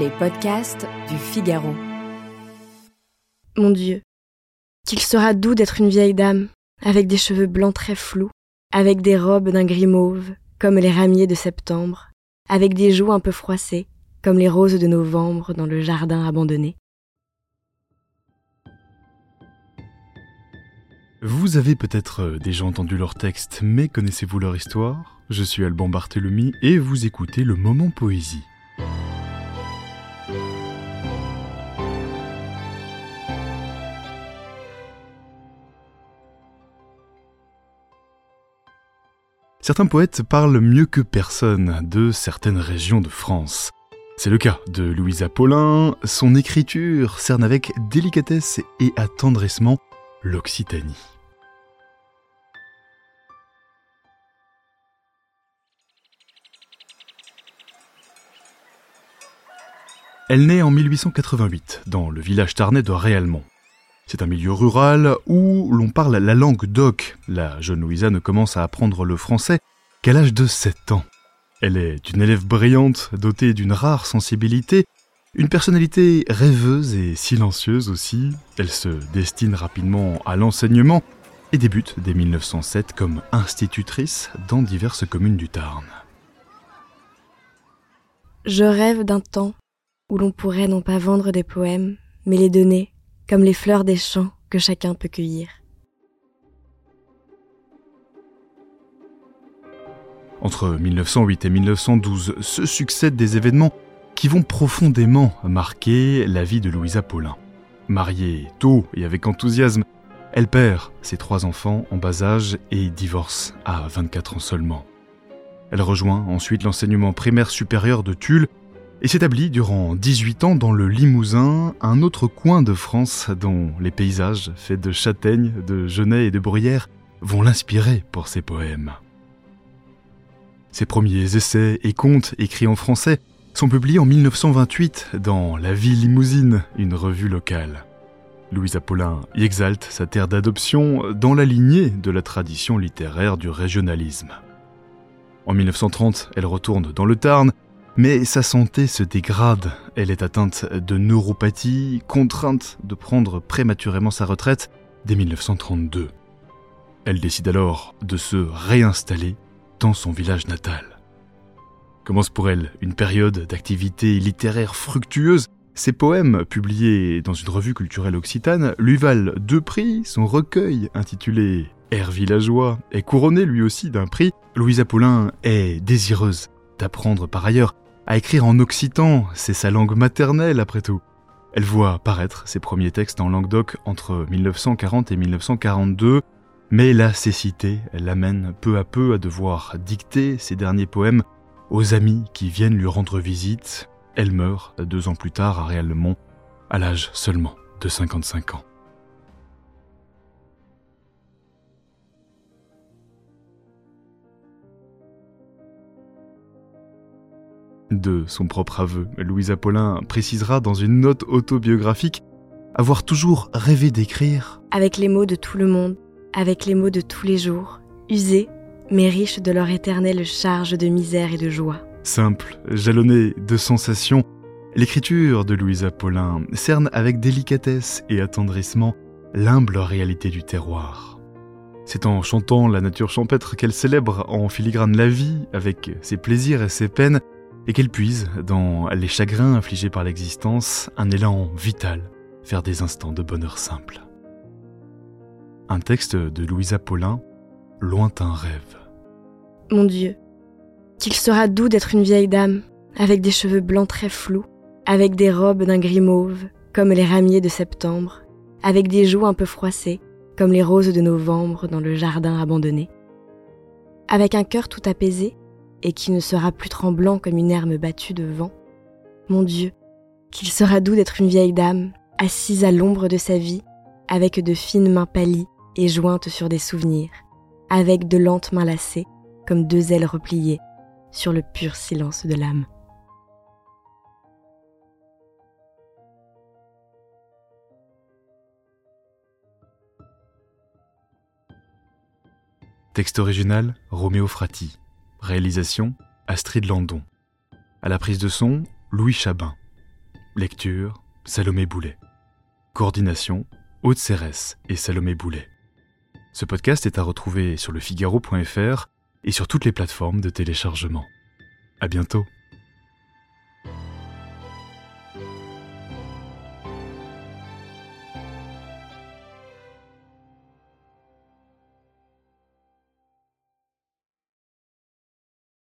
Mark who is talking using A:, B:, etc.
A: Les podcasts du Figaro.
B: Mon Dieu, qu'il sera doux d'être une vieille dame, avec des cheveux blancs très flous, avec des robes d'un gris mauve, comme les ramiers de septembre, avec des joues un peu froissées, comme les roses de novembre dans le jardin abandonné.
C: Vous avez peut-être euh, déjà entendu leur texte, mais connaissez-vous leur histoire? Je suis Alban Barthélemy et vous écoutez le Moment Poésie. Certains poètes parlent mieux que personne de certaines régions de France. C'est le cas de Louisa Paulin, son écriture cerne avec délicatesse et attendrissement l'Occitanie. Elle naît en 1888 dans le village tarnais de Réalmont. C'est un milieu rural où l'on parle la langue d'oc. La jeune Louisa ne commence à apprendre le français qu'à l'âge de 7 ans. Elle est une élève brillante, dotée d'une rare sensibilité, une personnalité rêveuse et silencieuse aussi. Elle se destine rapidement à l'enseignement et débute dès 1907 comme institutrice dans diverses communes du Tarn.
B: Je rêve d'un temps où l'on pourrait non pas vendre des poèmes, mais les donner, comme les fleurs des champs que chacun peut cueillir.
C: Entre 1908 et 1912 se succèdent des événements qui vont profondément marquer la vie de Louisa Paulin. Mariée tôt et avec enthousiasme, elle perd ses trois enfants en bas âge et divorce à 24 ans seulement. Elle rejoint ensuite l'enseignement primaire supérieur de Tulle et s'établit durant 18 ans dans le Limousin, un autre coin de France dont les paysages faits de châtaignes, de genêts et de bruyères vont l'inspirer pour ses poèmes. Ses premiers essais et contes écrits en français sont publiés en 1928 dans La Vie Limousine, une revue locale. Louise Apollin y exalte sa terre d'adoption dans la lignée de la tradition littéraire du régionalisme. En 1930, elle retourne dans le Tarn mais sa santé se dégrade. Elle est atteinte de neuropathie, contrainte de prendre prématurément sa retraite dès 1932. Elle décide alors de se réinstaller dans son village natal. Commence pour elle une période d'activité littéraire fructueuse. Ses poèmes, publiés dans une revue culturelle occitane, lui valent deux prix. Son recueil, intitulé Air villageois, est couronné lui aussi d'un prix. Louise Apollin est désireuse d'apprendre par ailleurs à écrire en occitan, c'est sa langue maternelle après tout. Elle voit paraître ses premiers textes en langue d'oc entre 1940 et 1942, mais la cécité l'amène peu à peu à devoir dicter ses derniers poèmes aux amis qui viennent lui rendre visite. Elle meurt deux ans plus tard à Réalmont, à l'âge seulement de 55 ans. De son propre aveu, Louise Apollin précisera dans une note autobiographique avoir toujours rêvé d'écrire
B: avec les mots de tout le monde, avec les mots de tous les jours, usés, mais riches de leur éternelle charge de misère et de joie.
C: Simple, jalonné de sensations, l'écriture de Louise Apollin cerne avec délicatesse et attendrissement l'humble réalité du terroir. C'est en chantant la nature champêtre qu'elle célèbre en filigrane la vie, avec ses plaisirs et ses peines, et qu'elle puise dans les chagrins infligés par l'existence un élan vital vers des instants de bonheur simple. Un texte de Louisa Paulin, Lointain rêve.
B: Mon Dieu, qu'il sera doux d'être une vieille dame, avec des cheveux blancs très flous, avec des robes d'un gris mauve, comme les ramiers de septembre, avec des joues un peu froissées, comme les roses de novembre dans le jardin abandonné. Avec un cœur tout apaisé, et qui ne sera plus tremblant comme une herbe battue de vent. Mon Dieu, qu'il sera doux d'être une vieille dame, assise à l'ombre de sa vie, avec de fines mains pâlies et jointes sur des souvenirs, avec de lentes mains lacées, comme deux ailes repliées, sur le pur silence de l'âme.
C: Texte original, Roméo Frati. Réalisation Astrid Landon. À la prise de son, Louis Chabin. Lecture, Salomé Boulet. Coordination, Aude Cérès et Salomé Boulet. Ce podcast est à retrouver sur le Figaro.fr et sur toutes les plateformes de téléchargement. À bientôt.